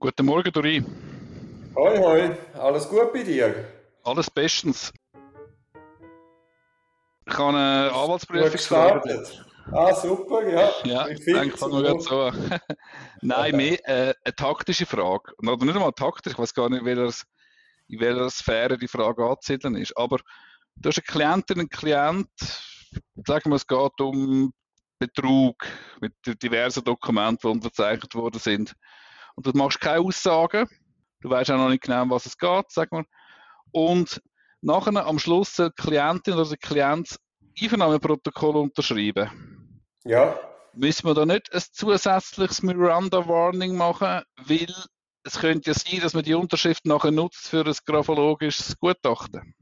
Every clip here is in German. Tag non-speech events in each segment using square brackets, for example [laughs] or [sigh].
Guten Morgen, Dori. Hoi, hoi. Alles gut bei dir? Alles bestens. Ich habe eine Anwaltsprüfung gestartet. Ah, super, ja. Ja, ich denke, fangen wir so an. [laughs] Nein, mehr äh, eine taktische Frage. Oder nicht einmal taktisch, ich weiß gar nicht, in welcher Sphäre die Frage anzusiedeln ist. Aber du hast eine Klientin, einen Klient, sagen wir, es geht um Betrug mit diversen Dokumenten, die unterzeichnet worden sind und du machst keine Aussagen. Du weißt auch noch nicht genau, um was es geht, sag mal. Und nachher am Schluss die Klientin oder der Klient Einvernahmeprotokoll unterschreiben. Ja. Müssen wir da nicht ein zusätzliches Miranda Warning machen, weil es könnte ja sein, dass man die Unterschrift nachher nutzt für ein graphologisches Gutachten.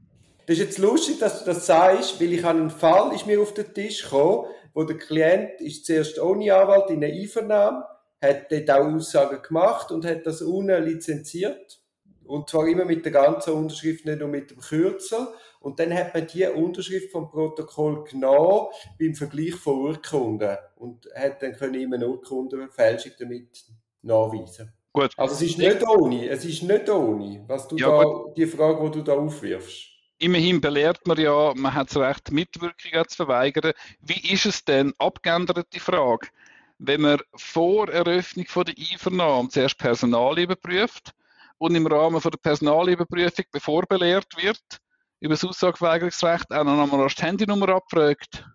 Das ist jetzt lustig, dass du das sagst, weil ich habe einen Fall ist mir auf den Tisch gekommen, wo der Klient ist zuerst ohne Anwalt in eine Einvernahme hat dort auch Aussagen gemacht und hat das unten lizenziert. Und zwar immer mit der ganzen Unterschrift, nicht nur mit dem Kürzel. Und dann hat man die Unterschrift vom Protokoll genommen beim Vergleich von Urkunden und hat dann können immer eine Urkundenfälschung damit nachweisen. Gut. Also es ist nicht ohne, es ist nicht ohne, was du ja, da, gut. die Frage, die du da aufwirfst. Immerhin belehrt man ja, man hat das Recht, Mitwirkung zu verweigern. Wie ist es denn, abgeändert die Frage, wenn man vor Eröffnung der Einvernahme zuerst Personal überprüft und im Rahmen der Personalüberprüfung, bevor belehrt wird, über das Aussageweigerungsrecht auch noch einmal die Handynummer abfragt.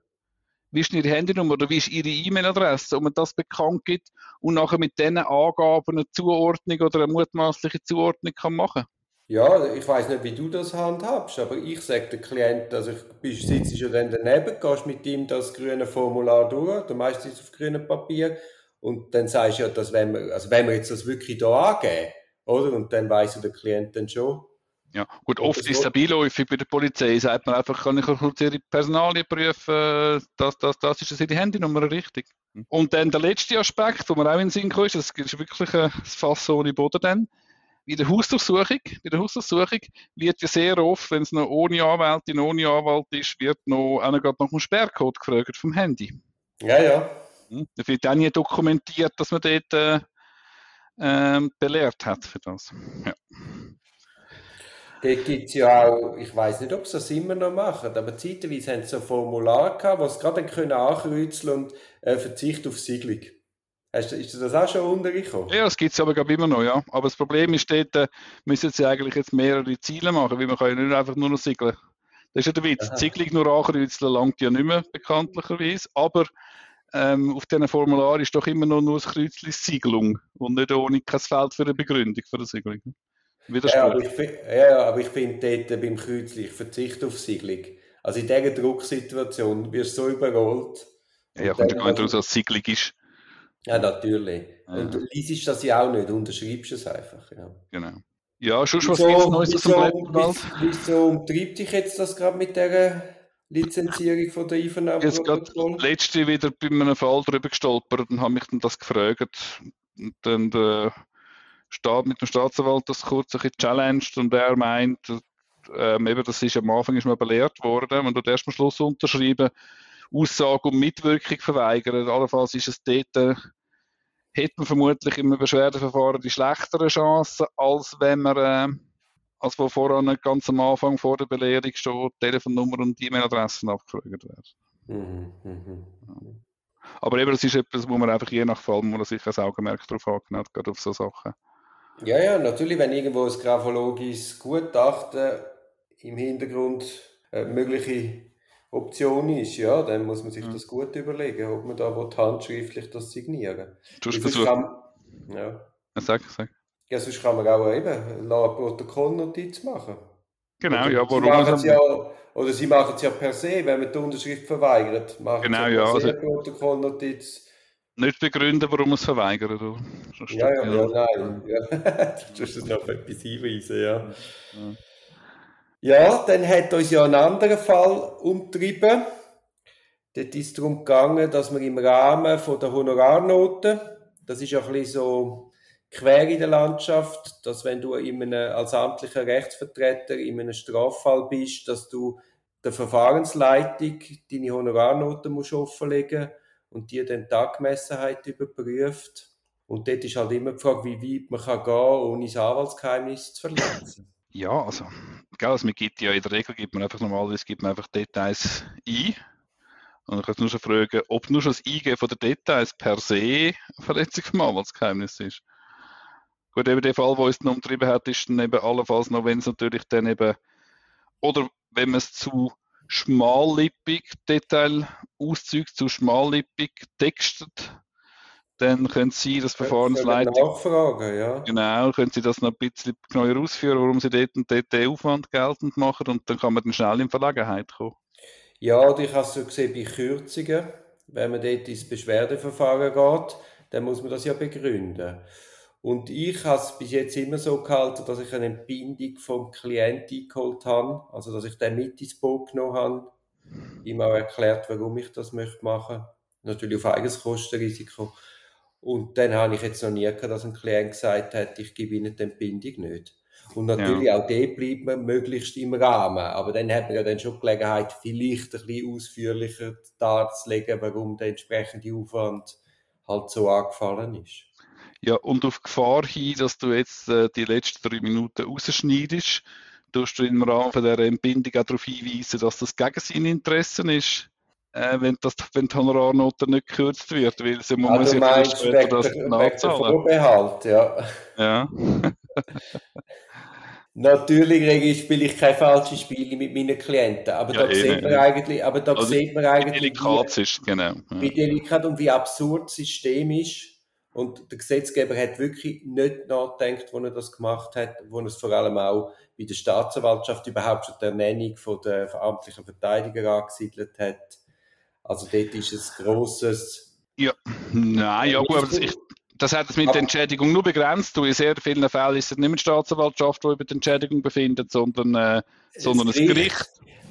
Wie ist Ihre Handynummer oder wie ist Ihre E-Mail-Adresse, ob man das bekannt gibt und nachher mit diesen Angaben eine Zuordnung oder eine mutmaßliche Zuordnung kann machen ja, ich weiß nicht, wie du das handhabst, aber ich sage dem Klient, also ich sitze schon dann daneben, gehst mit ihm das grüne Formular durch, der meistens auf grünem Papier, und dann sagst du ja, dass wenn wir, also wenn wir jetzt das wirklich da angeben, oder? Und dann weiss der Klient dann schon. Ja, gut, oft ist es beiläufig bei der Polizei, sagt man einfach, kann ich kurz ihre Personalien prüfen, das, das, das ist ihre Handynummer richtig. Und dann der letzte Aspekt, wo man auch in den Sinn kommt, das ist wirklich ein Fass ohne Boden dann, bei der Hausdurchsuchung, bei der Hausdurchsuchung wird ja sehr oft, wenn es noch ohne Anwältin, ohne Anwalt ist, wird noch einer gerade nach dem Sperrcode gefragt vom Handy. Ja, ja. Hm? Da wird auch nie dokumentiert, dass man dort äh, äh, belehrt hat für das. Ja. Dort gibt es ja auch, ich weiß nicht, ob sie das immer noch machen, aber zeitweise haben sie so ein Formular gehabt, wo sie gerade dann ankreuzeln und äh, Verzicht auf Siedlung. Hast ist das auch schon untergekommen? Ja, das gibt es aber glaube immer noch, ja. Aber das Problem ist dort, äh, müssen sie eigentlich jetzt mehrere Ziele machen, weil man kann ja nicht einfach nur noch siegeln. Das ist ja der Witz. Aha. Ziegelung nur ankreuzeln langt ja nicht mehr, bekanntlicherweise. Aber ähm, auf diesen Formular ist doch immer noch nur das Kreuzchen Siegelung und nicht ohne kein Feld für eine Begründung für eine Siegelung. Ja, aber ich, ja, aber ich finde dort beim Kreuzchen, ich verzichte auf Siegelung. Also in dieser Drucksituation wirst du so überrollt. Ja, kommt ja gar nicht raus, was Siegelung ist. Ja, natürlich. Ja. Und du liest das ja auch nicht, unterschreibst es einfach. Ja. Genau. Ja, schon was gibt es Neues aus dem Blätterwald? Wieso umtreibt dich jetzt das gerade mit der Lizenzierung von der Einvernahme? Jetzt gerade letzte wieder bei einem Fall drüber gestolpert und habe mich dann das gefragt. Und dann der Staat mit dem Staatsanwalt das kurz ein bisschen challenged und er meint, ähm, eben, das ist am Anfang ist man belehrt worden, wenn du erst am Schluss unterschreiben, Aussage und Mitwirkung verweigern. Allenfalls ist es dort, äh, hätte man vermutlich im Beschwerdeverfahren die schlechtere Chancen, als wenn man, äh, als wo voran ganz am Anfang vor der Belehrung schon Telefonnummer und E-Mail-Adressen abgefragt werden. Mhm, mhm. Aber eben, das ist etwas, wo man einfach je nach Fall muss sich ein Augenmerk darauf hat, gerade auf so Sachen. Ja, ja, natürlich, wenn irgendwo ein graphologisches Gutachten im Hintergrund äh, mögliche Option ist, ja, dann muss man sich mhm. das gut überlegen, ob man da handschriftlich das signieren will. Sonst kann, ja. Sag, sag. Ja, sonst kann man auch eben eine Protokollnotiz machen. Genau, oder ja, warum? Sie ja, oder sie machen es ja per se, wenn man die Unterschrift verweigert. Machen genau, ja. Also, Protokollnotiz. Nicht begründen, warum man es verweigert. Oder? Ja, ja, ja, nein. [laughs] Ja. du musst es noch etwas hinweisen, ja. ja. Ja, dann hat uns ja ein anderer Fall umtrieben. Dort ist es darum gegangen, dass wir im Rahmen von der Honorarnoten, das ist ja ein bisschen so quer in der Landschaft, dass wenn du in einem, als amtlicher Rechtsvertreter in einem Straffall bist, dass du der Verfahrensleitung deine Honorarnoten musst offenlegen und die dann die Angemessenheit überprüft. Und dort ist halt immer die Frage, wie weit man kann gehen ohne das Anwaltsgeheimnis zu verletzen. Ja, also, gell, also man gibt ja in der Regel gibt man einfach normalerweise gibt man einfach Details ein. Und ich kann nur schon fragen, ob nur schon das Eingeben von den Details per se Verletzung vom Anwaltsgeheimnis ist. Gut, eben der Fall, wo es noch umtrieben hat, ist dann eben allenfalls noch, wenn es natürlich dann eben, oder wenn man es zu schmallippig Detailauszüge zu schmallippig textet, dann können Sie das Verfahrensleitung. Nachfragen, ja. Genau, können Sie das noch ein bisschen genauer ausführen, warum Sie dort und dort den Aufwand geltend machen und dann kann man dann schnell in Verlegenheit kommen. Ja, und ich habe es so gesehen bei Kürzungen, wenn man dort ins Beschwerdeverfahren geht, dann muss man das ja begründen. Und ich habe es bis jetzt immer so gehalten, dass ich eine Entbindung vom Klienten eingeholt habe, also dass ich den mit ins Boot genommen habe, ihm auch erklärt, warum ich das möchte machen. Natürlich auf eigenes Kostenrisiko. Und dann habe ich jetzt noch nie gehört, dass ein Klient gesagt hat, ich gebe Ihnen die Entbindung nicht. Und natürlich ja. auch dort bleibt man möglichst im Rahmen. Aber dann hat man ja dann schon Gelegenheit, vielleicht ein bisschen ausführlicher darzulegen, warum der entsprechende Aufwand halt so angefallen ist. Ja, und auf Gefahr hin, dass du jetzt äh, die letzten drei Minuten rausschneidest, tust du im Rahmen dieser Entbindung auch darauf hinweisen, dass das gegen seine Interessen ist, äh, wenn, das, wenn die Honorarnote nicht gekürzt wird, weil sie muss also ja später das nachzahlen. Vorbehalt, ja. Ja. [laughs] Natürlich spiele ich keine falschen Spiele mit meinen Klienten, aber ja, da eh, sieht man eigentlich, aber da also sieht man eigentlich, wie delikat ist, genau. Wie delikat und wie absurd das System ist. Und der Gesetzgeber hat wirklich nicht nachgedacht, wo er das gemacht hat, wo er es vor allem auch bei der Staatsanwaltschaft überhaupt schon die Ernennung von der verantwortlichen Verteidiger angesiedelt hat. Also dort ist es grosses. Ja, nein, ja gut, aber das, ich, das hat es mit der Entschädigung nur begrenzt. in sehr vielen Fällen ist es nicht mehr die Staatsanwaltschaft, die über die Entschädigung befindet, sondern, äh, sondern ein Gericht.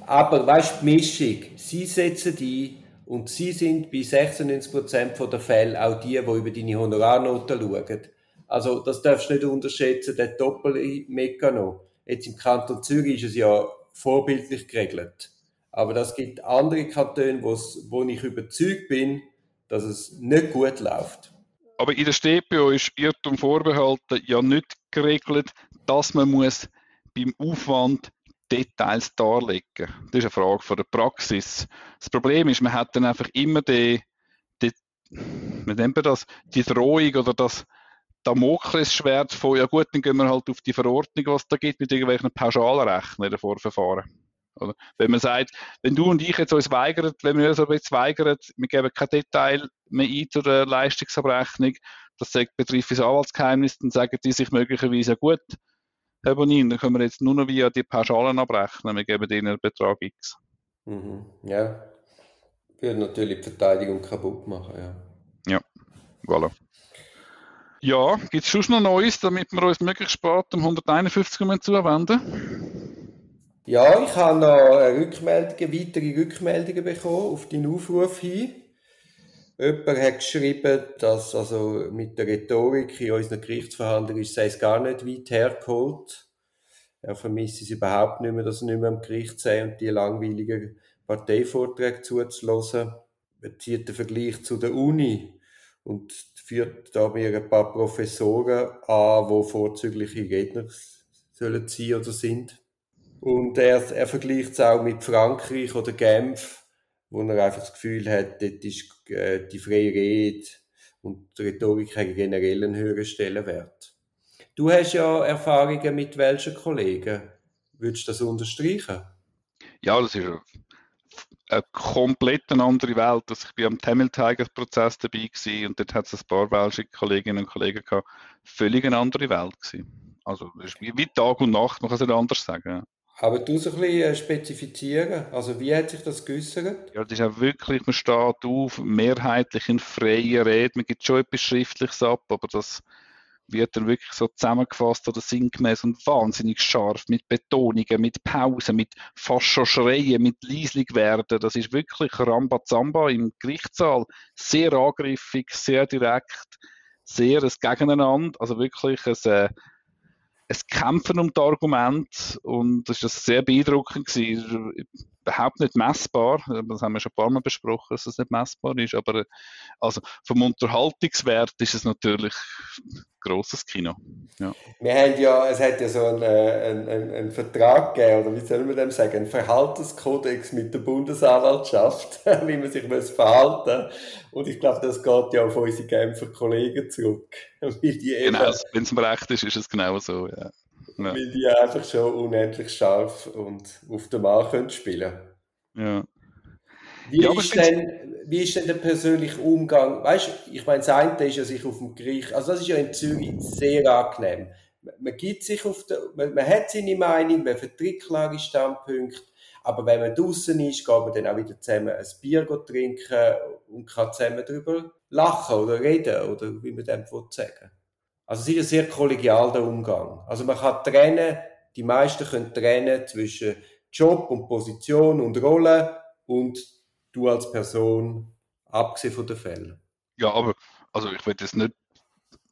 Aber weißt du, die Mischung, sie setzen die und sie sind bei 96% der Fälle auch die, die über deine Honorarnoten schauen. Also das darfst du nicht unterschätzen, der Doppelmekano. Jetzt im Kanton Zürich ist es ja vorbildlich geregelt. Aber das gibt andere Kantone, wo ich überzeugt bin, dass es nicht gut läuft. Aber in der StPO ist Irrtum vorbehalten ja nicht geregelt, dass man muss beim Aufwand Details darlegen. Das ist eine Frage von der Praxis. Das Problem ist, man hat dann einfach immer die, die wie nennt man das, die Drohung oder das Damoklesschwert von, ja gut, dann gehen wir halt auf die Verordnung, was da gibt, mit irgendwelchen Pauschalrechnern in der Vorverfahren. Oder? Wenn man sagt, wenn du und ich jetzt uns weigern, wenn wir uns aber jetzt weigern, wir geben kein Detail mehr ein zu der Leistungsabrechnung, das sagt betrifft das Anwaltsgeheimnis, dann sagen die sich möglicherweise, gut, Herr Bonin, dann können wir jetzt nur noch via die Pauschalen abrechnen. Wir geben ihnen einen Betrag X. Mhm. Ja. Würde natürlich die Verteidigung kaputt machen, ja. Ja, voilà. Ja, gibt es schon noch Neues, damit wir uns möglichst spät um 151 zuwenden? Ja, ich habe noch Rückmeldungen, weitere Rückmeldungen bekommen auf deinen Aufruf hin. Jemand hat geschrieben, dass also mit der Rhetorik in unseren Gerichtsverhandlungen ist, sei es gar nicht weit hergeholt. Er vermisst es überhaupt nicht mehr, dass er nicht mehr am Gericht sei und die langweiligen Parteivorträge zuzulassen. Er zieht den Vergleich zu der Uni und führt da mir ein paar Professoren an, die vorzügliche Redner sollen sein oder sind. Und er, er vergleicht es auch mit Frankreich oder Genf, wo er einfach das Gefühl hat, dort ist äh, die freie Rede und die Rhetorik haben generell einen höheren Stellenwert. Du hast ja Erfahrungen mit welchen Kollegen? Würdest du das unterstreichen? Ja, das ist eine komplett andere Welt. Also ich war am Tamil Tiger Prozess dabei gewesen, und dort hat es ein paar welche Kolleginnen und Kollegen gehabt. Völlig eine andere Welt gewesen. Also das ist wie Tag und Nacht, man kann es nicht anders sagen. Aber du so ein bisschen äh, spezifizieren, also wie hat sich das geäußert? Ja, das ist auch wirklich, man steht auf, mehrheitlich in freier Rede, man gibt schon etwas Schriftliches ab, aber das wird dann wirklich so zusammengefasst oder sinngemäß und wahnsinnig scharf, mit Betonungen, mit Pausen, mit fast schon Schreien, mit leislich werden. Das ist wirklich Rambazamba im Gerichtssaal. Sehr angriffig, sehr direkt, sehr ein Gegeneinander, also wirklich ein, äh, es Kämpfen um das Argument und das war sehr beeindruckend gewesen. Überhaupt nicht messbar. Das haben wir schon ein paar Mal besprochen, dass es nicht messbar ist. Aber also vom Unterhaltungswert ist es natürlich ein grosses Kino. Ja. Wir haben ja, es hat ja so einen, einen, einen, einen Vertrag gegeben, oder wie soll man dem sagen, einen Verhaltenskodex mit der Bundesanwaltschaft, [laughs] wie man sich muss verhalten Und ich glaube, das geht ja auf unsere Genfer Kollegen zurück. [laughs] genau, wenn es mir recht ist, ist es genau so. Ja. Ja. Weil die einfach schon unendlich scharf und auf den Mann können spielen Ja. Wie, ja, ist denn, wie ist denn der persönliche Umgang? Weißt du, ich meine, das eine ist ja sich auf dem Gericht, also das ist ja in Zürich sehr angenehm. Man gibt sich auf der, man, man hat seine Meinung, man vertritt klare Standpunkte, aber wenn man draußen ist, geht man dann auch wieder zusammen ein Bier trinken und kann zusammen darüber lachen oder reden oder wie man dem sagen also es ist ein sehr kollegial der Umgang. Also man kann trennen, die meisten können trennen zwischen Job und Position und Rolle und du als Person, abgesehen von den Fällen. Ja, aber also ich will das nicht,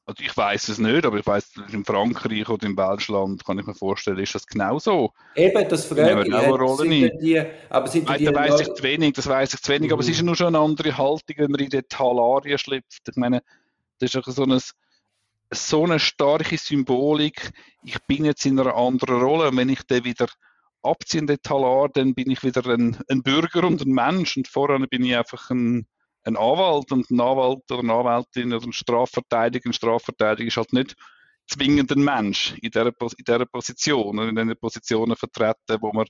also ich weiß es nicht, aber ich weiß, in Frankreich oder in Deutschland kann ich mir vorstellen, ist das genauso. Eben, das frage ich. Auch Rolle sind die, aber sind die, da weiß ich zu wenig, das weiß ich zu wenig, mhm. aber es ist ja nur schon eine andere Haltung, wenn man in die Talarien schlüpft. Ich meine, das ist auch so ein so eine starke Symbolik, ich bin jetzt in einer anderen Rolle. Und wenn ich den wieder abziehe den Talar, dann bin ich wieder ein, ein, Bürger und ein Mensch. Und vorher bin ich einfach ein, ein Anwalt. Und ein Anwalt oder eine Anwältin oder ein Strafverteidiger, ein Strafverteidiger ist halt nicht zwingend ein Mensch in dieser, in dieser Position und in den Positionen vertreten, wo man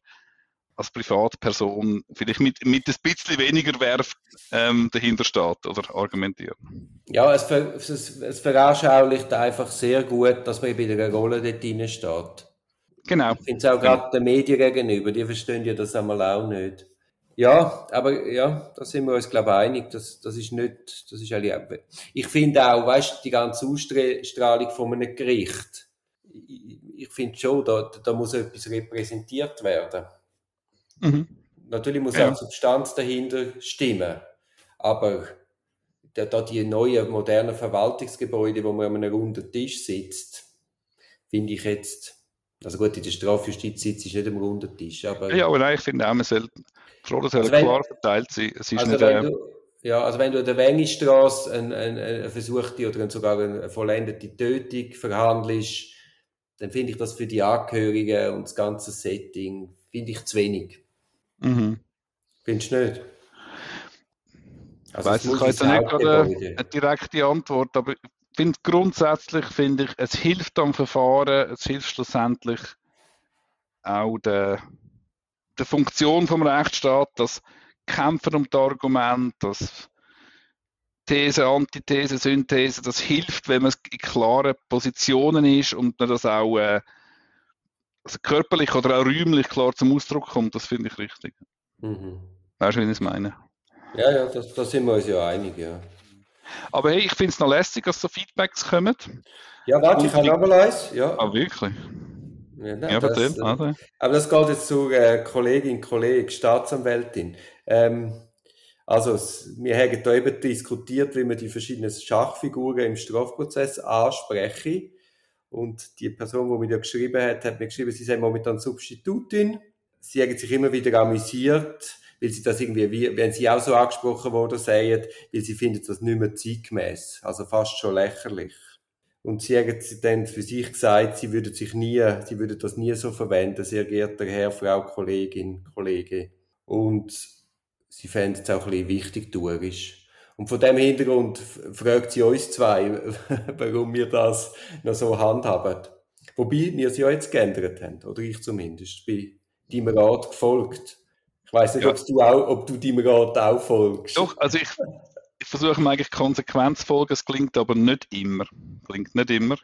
als Privatperson vielleicht mit, mit ein bisschen weniger Werf ähm, dahinter steht oder argumentiert. Ja, es, ver, es, es veranschaulicht einfach sehr gut, dass man bei der Rolle dort drin steht. Genau. Ich finde es auch gerade den Medien gegenüber, die verstehen ja das einmal auch nicht. Ja, aber ja, da sind wir uns, glaube ich, einig. Das, das ist nicht, das ist eigentlich, ich finde auch, weißt du, die ganze Ausstrahlung von einem Gericht, ich, ich finde schon, da, da muss etwas repräsentiert werden. Mhm. Natürlich muss ja. auch Substanz dahinter stimmen. Aber da, da die neuen, modernen Verwaltungsgebäude, wo man an einem runden Tisch sitzt, finde ich jetzt, also gut, in der Strafjustiz sitzt ist nicht am runden Tisch, aber... Ja, aber nein, ich finde auch, man soll, Rolle soll also wenn, klar verteilt sein. Es ist also nicht, äh, du, ja, also wenn du an der Wengistrasse eine, eine, eine versuchte oder sogar eine vollendete Tötung verhandelst, dann finde ich das für die Angehörigen und das ganze Setting, finde ich zu wenig. Mhm. Findest du nicht? Also ich weiß, ich habe jetzt nicht gerade eine direkte Antwort, aber ich finde grundsätzlich finde ich, es hilft am Verfahren, es hilft schlussendlich auch der, der Funktion vom Rechtsstaat, das Kämpfen um das Argument, das These, Antithese, Synthese, das hilft, wenn man in klaren Positionen ist und man das auch äh, also körperlich oder auch räumlich klar zum Ausdruck kommt, das finde ich richtig. Mhm. Weißt du, wie ich es meine? Ja, ja, da sind wir uns ja einig, ja. Aber hey, ich finde es noch lästig, dass so Feedbacks kommen. Ja, warte, ich habe noch mal eins. Ja. Ah, wirklich? Ja, nein, ja das, äh. Aber das geht jetzt zur äh, Kollegin, Kollege, Staatsanwältin. Ähm, also, wir haben da eben diskutiert, wie man die verschiedenen Schachfiguren im Strafprozess ansprechen. Und die Person, die mir da geschrieben hat, hat mir geschrieben, sie sei momentan Substitutin. Sie haben sich immer wieder amüsiert, weil sie das irgendwie, wenn sie auch so angesprochen worden sagen, weil sie finden das nicht mehr zeitgemäß. Also fast schon lächerlich. Und sie haben dann für sich gesagt, sie würden sich nie, sie würden das nie so verwenden, sehr geehrter Herr, Frau, Kollegin, Kollege. Und sie fänden es auch ein bisschen wichtig, tuerisch. Und von dem Hintergrund fragt sie uns zwei, [laughs] warum wir das noch so handhaben. Wobei wir es ja jetzt geändert haben, oder ich zumindest, bin deinem Rat gefolgt. Ich weiß nicht, ja. du auch, ob du deinem Rat auch folgst. Doch, also ich, ich versuche mir eigentlich konsequent zu folgen, es klingt aber nicht immer. Klingt nicht immer.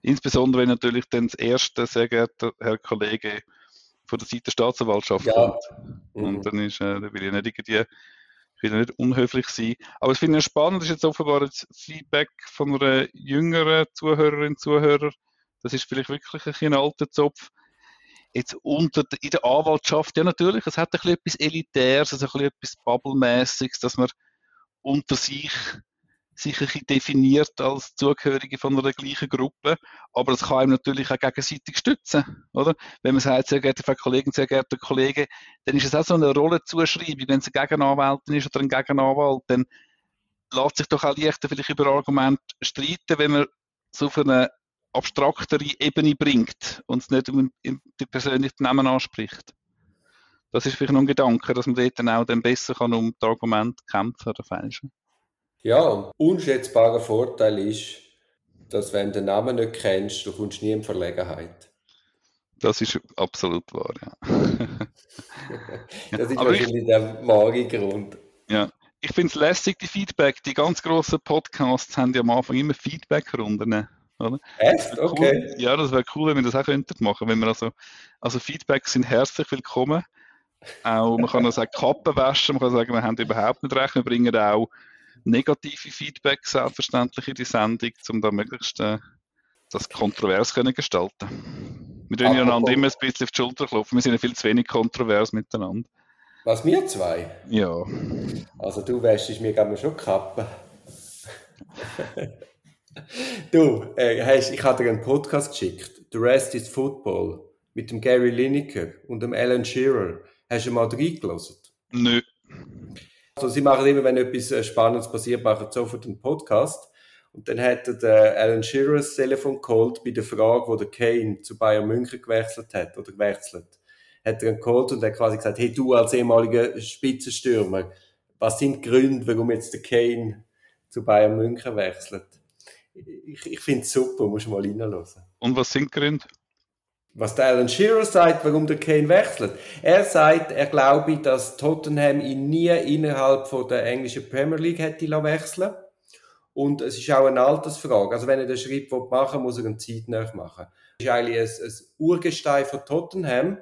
Insbesondere wenn natürlich dann das erste, sehr geehrter Herr Kollege, von der Seite der Staatsanwaltschaft ja. kommt. Und mhm. dann ist, äh, da will ich nicht irgendwie will nicht unhöflich sein. Aber es finde ich spannend, das ist jetzt offenbar das Feedback von einer jüngeren Zuhörerin, Zuhörer. Das ist vielleicht wirklich ein, ein alter Zopf. Jetzt unter, in der Anwaltschaft, ja natürlich, es hat ein bisschen etwas Elitäres, also ein bisschen etwas Bubble-mäßiges, dass man unter sich sich ein definiert als Zugehörige von einer gleichen Gruppe, aber es kann einem natürlich auch gegenseitig stützen, oder? Wenn man sagt, sehr geehrte Frau Kollegin, sehr geehrte Kollegen, dann ist es auch so eine Rollenzuschreibung, wenn es eine Gegenanwältin ist oder ein Gegenanwalt, dann lässt sich doch auch leichter vielleicht über Argumente streiten, wenn man so auf eine abstraktere Ebene bringt und es nicht um die persönlichen Namen anspricht. Das ist vielleicht noch ein Gedanke, dass man dort dann auch dann besser kann um das Argument kämpfen oder fälschen. Ja, ein unschätzbarer Vorteil ist, dass wenn du den Namen nicht kennst, du kommst nie in Verlegenheit. Das ist absolut wahr, ja. [laughs] das ist Aber wahrscheinlich ich, der wahre Grund. Ja, ich finde es lässig, die Feedback. Die ganz grossen Podcasts haben ja am Anfang immer Feedback-Runden. Oder? Echt? Okay. Cool. Ja, das wäre cool, wenn wir das auch könnten machen. Wenn wir also, also Feedbacks sind herzlich willkommen. Auch, man kann auch sagen, Kappen waschen, man kann sagen, wir haben überhaupt nicht recht. Wir bringen auch negative Feedback selbstverständlich in die Sendung, um da möglichst äh, das kontrovers können gestalten. Wir tun einander immer ein bisschen auf die Schulter klopfen. Wir sind ja viel zu wenig kontrovers miteinander. Was, wir zwei? Ja. Also du wäschst mir gerne schon Kappen. du, äh, hast, ich habe dir einen Podcast geschickt. The Rest is Football. Mit dem Gary Lineker und dem Alan Shearer. Hast du mal reingelassen? Nö. Also sie machen immer, wenn etwas äh, Spannendes passiert, machen sofort einen Podcast. Und dann hat der Alan Shearer das Telefon geholt bei der Frage, wo der Kane zu Bayern München gewechselt hat oder gewechselt. Hat er ihn geholt und hat quasi gesagt, hey du als ehemaliger Spitzenstürmer, was sind die Gründe, warum jetzt der Kane zu Bayern München wechselt? Ich, ich finde es super, muss mal reinhören. Und was sind die Gründe? Was der Alan Shearer sagt, warum der Kane wechselt. Er sagt, er glaube, dass Tottenham ihn nie innerhalb von der englischen Premier League hätte wechseln Und es ist auch eine Altersfrage. Also wenn er den Schritt machen will, muss er einen Zeit machen. Das ist eigentlich ein, ein Urgestein von Tottenham.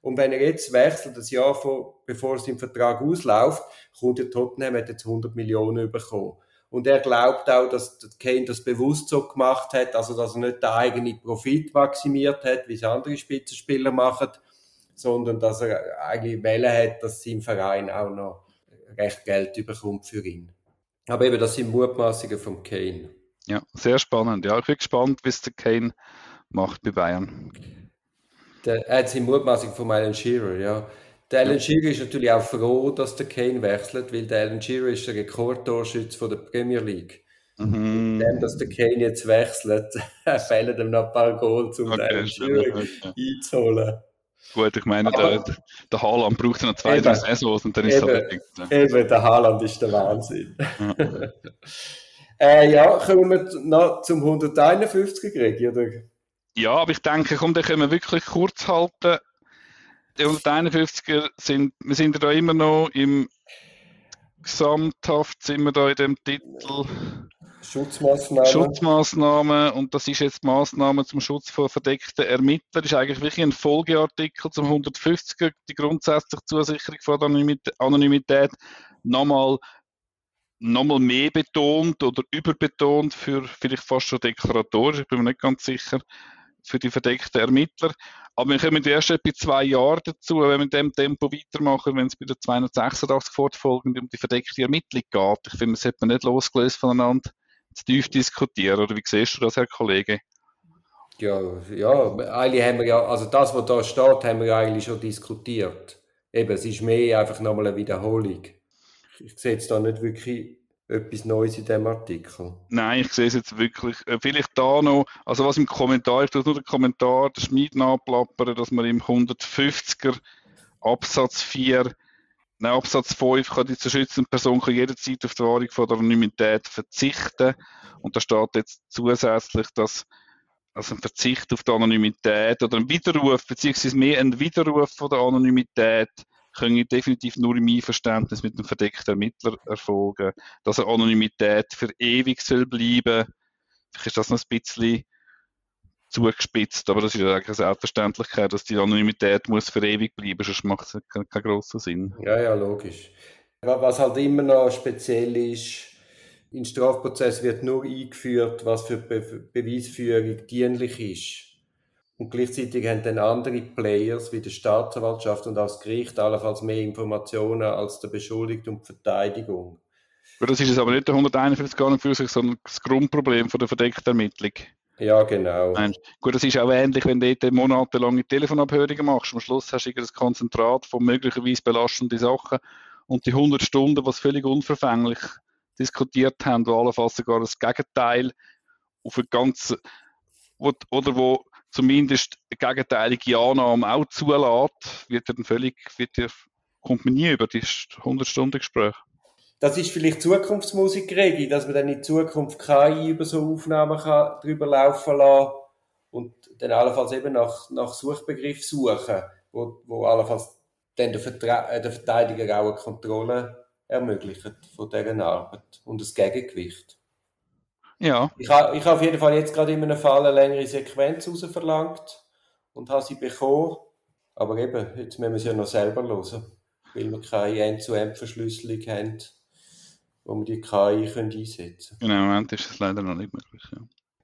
Und wenn er jetzt wechselt, das Jahr vor, bevor sein Vertrag ausläuft, kommt der Tottenham hat jetzt 100 Millionen bekommen. Und er glaubt auch, dass Kane das bewusst so gemacht hat, also dass er nicht den eigenen Profit maximiert hat, wie es andere Spitzenspieler machen, sondern dass er eigentlich wählen hat, dass sein Verein auch noch recht Geld überkommt für ihn. Aber eben, das sind Mutmaßungen von Kane. Ja, sehr spannend. Ja, ich bin gespannt, es der Kane macht bei Bayern. Der, er hat seine Mutmaßung von Alan Shearer, ja. Der Alan Shearer ist natürlich auch froh, dass der Kane wechselt, weil der Alan Shearer ist der Rekordtorschütze von der Premier League. Mhm. Dem, dass der Kane jetzt wechselt, [laughs] fehlen ihm noch ein paar Goals, um okay, den Alan Shearer okay. einzuholen. Gut, ich meine, der, der Haaland braucht noch zwei, drei Saisons und dann ist es fertig. Eben, der Haaland ist der Wahnsinn. Ja. [laughs] äh, ja, kommen wir noch zum 151er Krieg, oder? Ja, aber ich denke, komm, den können wir wirklich kurz halten die 151er sind, wir sind da immer noch im Gesamthaft, sind wir da in dem Titel Schutzmaßnahmen. Schutzmaßnahmen und das ist jetzt Maßnahmen zum Schutz von verdeckten Ermittlern. Das ist eigentlich wirklich ein Folgeartikel zum 150er, die grundsätzliche Zusicherung von Anonymität nochmal nochmal mehr betont oder überbetont für vielleicht fast schon deklaratorisch, ich bin mir nicht ganz sicher, für die verdeckten Ermittler. Aber wir kommen erst etwa zwei Jahre dazu, wenn wir in dem Tempo weitermachen, wenn es bei der 286 fortfolgend um die verdeckte Ermittlung geht. Ich finde, das hat man nicht losgelöst voneinander zu tief diskutieren. Oder wie siehst du das, Herr Kollege? Ja, ja, eigentlich haben wir ja, also das, was da steht, haben wir ja eigentlich schon diskutiert. Eben, es ist mehr einfach nochmal eine Wiederholung. Ich sehe jetzt da nicht wirklich etwas Neues in diesem Artikel? Nein, ich sehe es jetzt wirklich. Äh, vielleicht da noch, also was im Kommentar, ich tue nur den Kommentar, der Schmied nachplappern, dass man im 150er Absatz 4, nein, Absatz 5 kann die zu schützende Person kann jederzeit auf die Wahrung von der Anonymität verzichten. Und da steht jetzt zusätzlich, dass also ein Verzicht auf die Anonymität oder ein Widerruf, beziehungsweise mehr ein Widerruf von der Anonymität können definitiv nur im Einverständnis mit dem verdeckten Ermittler erfolgen. Dass eine Anonymität für ewig soll bleiben, vielleicht ist das noch ein bisschen zugespitzt, aber das ist ja eigentlich eine Selbstverständlichkeit, dass die Anonymität muss für ewig bleiben, sonst macht es keinen, keinen grossen Sinn. Ja, ja, logisch. Was halt immer noch speziell ist, in Strafprozess wird nur eingeführt, was für Be Beweisführung dienlich ist. Und gleichzeitig haben dann andere Players wie die Staatsanwaltschaft und auch das Gericht allenfalls mehr Informationen als der Beschuldigte und die Verteidigung. Das ist es aber nicht der 141 gar nicht für sich, sondern das Grundproblem von der verdeckten Ermittlung. Ja, genau. Gut, das ist auch ähnlich, wenn du dort monatelange Telefonabhörungen machst. Am Schluss hast du ein Konzentrat von möglicherweise belastenden Sachen und die 100 Stunden, was völlig unverfänglich diskutiert haben, wo allenfalls sogar das Gegenteil auf ein ganz, oder wo zumindest gegenteilige Annahme auch zulässt, wird dann völlig, wird dir, kommt man nie über die 100 Stunden Gespräch das ist vielleicht Zukunftsmusik, Regi, dass man dann in Zukunft KI über so Aufnahmen kann, drüber laufen lassen und dann allenfalls eben nach, nach Suchbegriff suchen, wo, wo allenfalls dann der, äh, der Verteidiger auch eine Kontrolle ermöglicht von dieser Arbeit und das Gegengewicht. Ja. Ich habe ich ha auf jeden Fall jetzt gerade in einem Fall eine längere Sequenz verlangt und habe sie bekommen, aber eben, jetzt müssen wir sie ja noch selber hören, weil wir keine End-zu-End-Verschlüsselung haben wo wir die KI können einsetzen können. Im Moment ist es leider noch nicht möglich.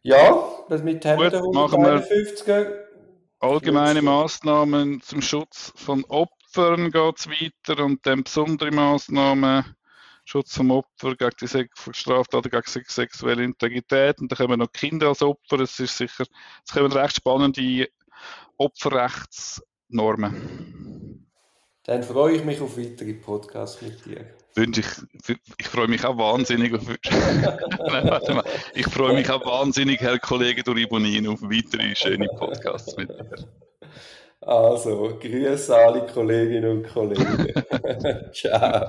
Ja, ja das mit haben Gut, 151 Allgemeine Maßnahmen zum Schutz von Opfern geht es weiter und dann besondere Maßnahmen Schutz vom Opfer gegen die Straftaten gegen sexuelle Integrität und dann kommen noch Kinder als Opfer. Es ist sicher, es kommen recht spannende Opferrechtsnormen. Dann freue ich mich auf weitere Podcasts mit dir wünsche ich, ich freue mich auch wahnsinnig auf, [laughs] Nein, ich freue mich auch wahnsinnig, Herr Kollege Duribonin, auf weitere schöne Podcasts mit dir. Also, grüße alle Kolleginnen und Kollegen. [laughs] Ciao.